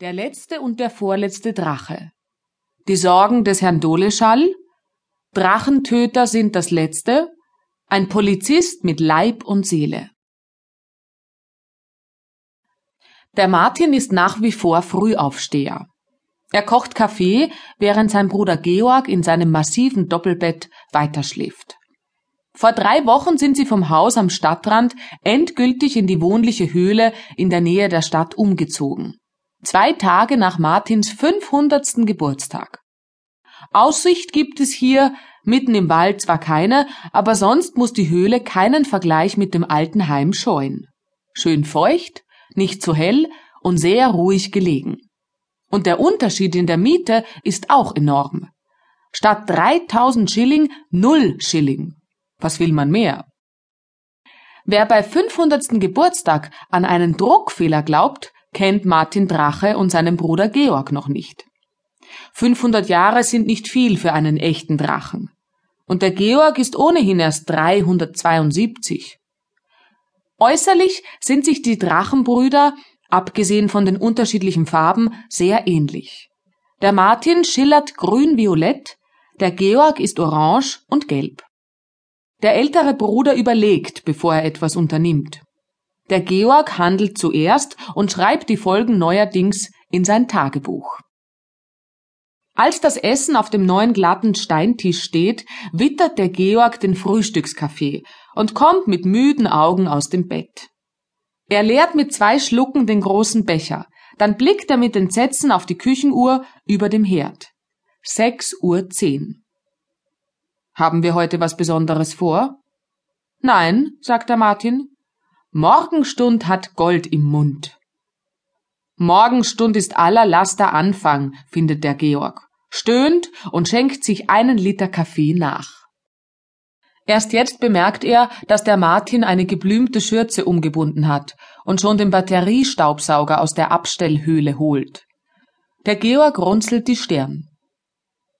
Der letzte und der vorletzte Drache. Die Sorgen des Herrn Doleschall. Drachentöter sind das letzte. Ein Polizist mit Leib und Seele. Der Martin ist nach wie vor Frühaufsteher. Er kocht Kaffee, während sein Bruder Georg in seinem massiven Doppelbett weiterschläft. Vor drei Wochen sind sie vom Haus am Stadtrand endgültig in die wohnliche Höhle in der Nähe der Stadt umgezogen zwei Tage nach Martins 500. Geburtstag. Aussicht gibt es hier mitten im Wald zwar keine, aber sonst muss die Höhle keinen Vergleich mit dem alten Heim scheuen. Schön feucht, nicht zu hell und sehr ruhig gelegen. Und der Unterschied in der Miete ist auch enorm. Statt 3000 Schilling null Schilling. Was will man mehr? Wer bei 500. Geburtstag an einen Druckfehler glaubt, kennt Martin Drache und seinen Bruder Georg noch nicht. 500 Jahre sind nicht viel für einen echten Drachen. Und der Georg ist ohnehin erst 372. Äußerlich sind sich die Drachenbrüder, abgesehen von den unterschiedlichen Farben, sehr ähnlich. Der Martin schillert grün-violett, der Georg ist orange und gelb. Der ältere Bruder überlegt, bevor er etwas unternimmt. Der Georg handelt zuerst und schreibt die Folgen neuerdings in sein Tagebuch. Als das Essen auf dem neuen glatten Steintisch steht, wittert der Georg den Frühstückskaffee und kommt mit müden Augen aus dem Bett. Er leert mit zwei Schlucken den großen Becher, dann blickt er mit Entsetzen auf die Küchenuhr über dem Herd. Sechs Uhr zehn. Haben wir heute was Besonderes vor? Nein, sagt der Martin, Morgenstund hat Gold im Mund. Morgenstund ist aller Laster Anfang, findet der Georg, stöhnt und schenkt sich einen Liter Kaffee nach. Erst jetzt bemerkt er, dass der Martin eine geblümte Schürze umgebunden hat und schon den Batteriestaubsauger aus der Abstellhöhle holt. Der Georg runzelt die Stirn.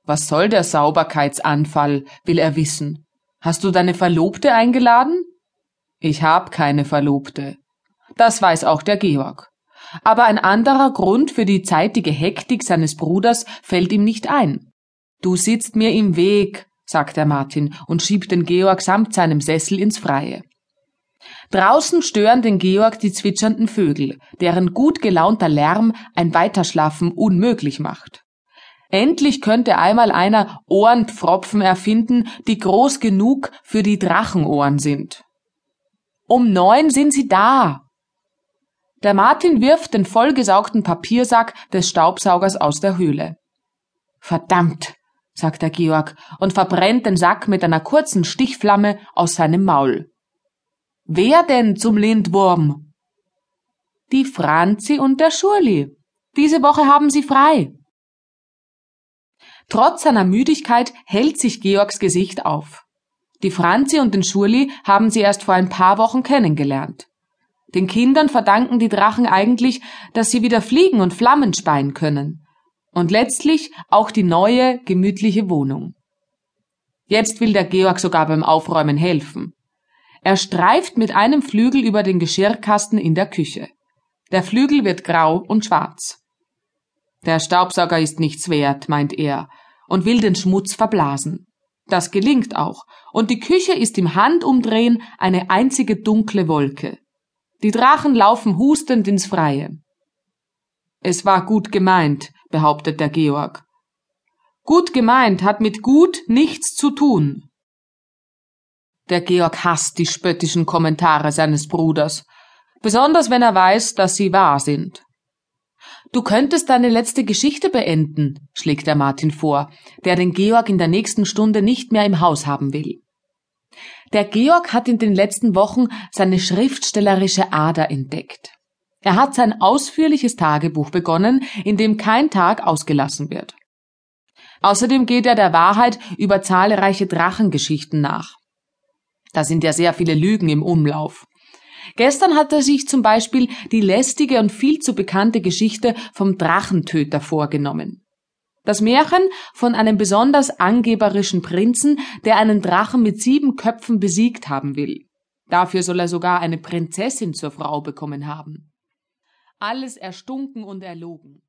Was soll der Sauberkeitsanfall, will er wissen. Hast du deine Verlobte eingeladen? Ich hab keine Verlobte. Das weiß auch der Georg. Aber ein anderer Grund für die zeitige Hektik seines Bruders fällt ihm nicht ein. Du sitzt mir im Weg, sagt der Martin und schiebt den Georg samt seinem Sessel ins Freie. Draußen stören den Georg die zwitschernden Vögel, deren gut gelaunter Lärm ein Weiterschlafen unmöglich macht. Endlich könnte einmal einer Ohrenpfropfen erfinden, die groß genug für die Drachenohren sind. Um neun sind sie da. Der Martin wirft den vollgesaugten Papiersack des Staubsaugers aus der Höhle. Verdammt, sagt der Georg und verbrennt den Sack mit einer kurzen Stichflamme aus seinem Maul. Wer denn zum Lindwurm? Die Franzi und der Schurli. Diese Woche haben sie frei. Trotz seiner Müdigkeit hält sich Georgs Gesicht auf. Die Franzi und den Schurli haben sie erst vor ein paar Wochen kennengelernt. Den Kindern verdanken die Drachen eigentlich, dass sie wieder fliegen und Flammen speien können. Und letztlich auch die neue, gemütliche Wohnung. Jetzt will der Georg sogar beim Aufräumen helfen. Er streift mit einem Flügel über den Geschirrkasten in der Küche. Der Flügel wird grau und schwarz. Der Staubsauger ist nichts wert, meint er, und will den Schmutz verblasen. Das gelingt auch, und die Küche ist im Handumdrehen eine einzige dunkle Wolke. Die Drachen laufen hustend ins Freie. Es war gut gemeint, behauptet der Georg. Gut gemeint hat mit gut nichts zu tun. Der Georg hasst die spöttischen Kommentare seines Bruders, besonders wenn er weiß, dass sie wahr sind. Du könntest deine letzte Geschichte beenden, schlägt der Martin vor, der den Georg in der nächsten Stunde nicht mehr im Haus haben will. Der Georg hat in den letzten Wochen seine schriftstellerische Ader entdeckt. Er hat sein ausführliches Tagebuch begonnen, in dem kein Tag ausgelassen wird. Außerdem geht er der Wahrheit über zahlreiche Drachengeschichten nach. Da sind ja sehr viele Lügen im Umlauf. Gestern hat er sich zum Beispiel die lästige und viel zu bekannte Geschichte vom Drachentöter vorgenommen. Das Märchen von einem besonders angeberischen Prinzen, der einen Drachen mit sieben Köpfen besiegt haben will. Dafür soll er sogar eine Prinzessin zur Frau bekommen haben. Alles erstunken und erlogen.